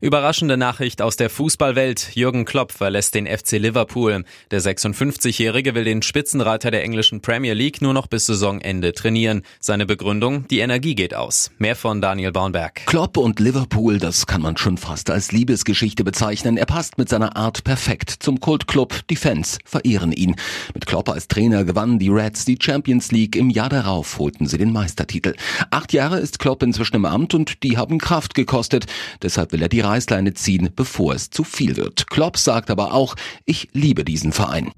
Überraschende Nachricht aus der Fußballwelt. Jürgen Klopp verlässt den FC Liverpool. Der 56-Jährige will den Spitzenreiter der englischen Premier League nur noch bis Saisonende trainieren. Seine Begründung, die Energie geht aus. Mehr von Daniel Baunberg. Klopp und Liverpool, das kann man schon fast als Liebesgeschichte bezeichnen. Er passt mit seiner Art perfekt zum Kultclub. Die Fans verehren ihn. Mit Klopp als Trainer gewannen die Reds die Champions League. Im Jahr darauf holten sie den Meistertitel. Acht Jahre ist Klopp inzwischen im Amt und die haben Kraft gekostet. Deshalb will er die Reißleine ziehen, bevor es zu viel wird. Klopp sagt aber auch, ich liebe diesen Verein.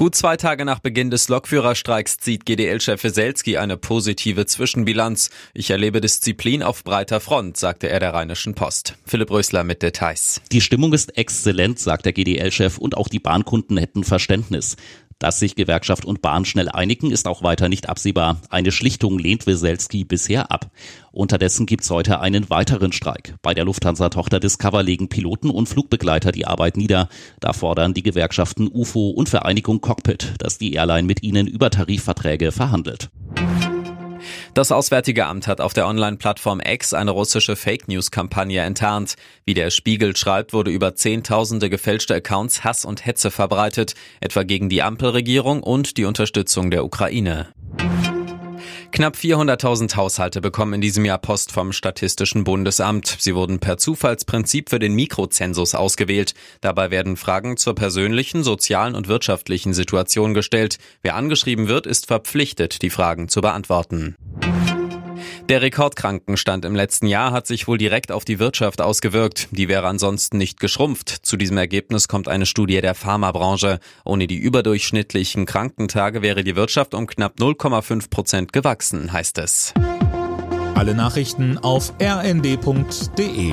Gut zwei Tage nach Beginn des Lokführerstreiks zieht GDL-Chef Weselski eine positive Zwischenbilanz. Ich erlebe Disziplin auf breiter Front, sagte er der Rheinischen Post. Philipp Rösler mit Details. Die Stimmung ist exzellent, sagt der GDL-Chef, und auch die Bahnkunden hätten Verständnis. Dass sich Gewerkschaft und Bahn schnell einigen, ist auch weiter nicht absehbar. Eine Schlichtung lehnt Weselski bisher ab. Unterdessen gibt's heute einen weiteren Streik. Bei der Lufthansa-Tochter Discover legen Piloten und Flugbegleiter die Arbeit nieder. Da fordern die Gewerkschaften UFO und Vereinigung Cockpit, dass die Airline mit ihnen über Tarifverträge verhandelt. Das Auswärtige Amt hat auf der Online-Plattform X eine russische Fake News-Kampagne enttarnt. Wie der Spiegel schreibt, wurde über Zehntausende gefälschte Accounts Hass und Hetze verbreitet, etwa gegen die Ampelregierung und die Unterstützung der Ukraine. Knapp 400.000 Haushalte bekommen in diesem Jahr Post vom Statistischen Bundesamt. Sie wurden per Zufallsprinzip für den Mikrozensus ausgewählt. Dabei werden Fragen zur persönlichen, sozialen und wirtschaftlichen Situation gestellt. Wer angeschrieben wird, ist verpflichtet, die Fragen zu beantworten. Der Rekordkrankenstand im letzten Jahr hat sich wohl direkt auf die Wirtschaft ausgewirkt. Die wäre ansonsten nicht geschrumpft. Zu diesem Ergebnis kommt eine Studie der Pharmabranche. Ohne die überdurchschnittlichen Krankentage wäre die Wirtschaft um knapp 0,5 Prozent gewachsen, heißt es. Alle Nachrichten auf rnd.de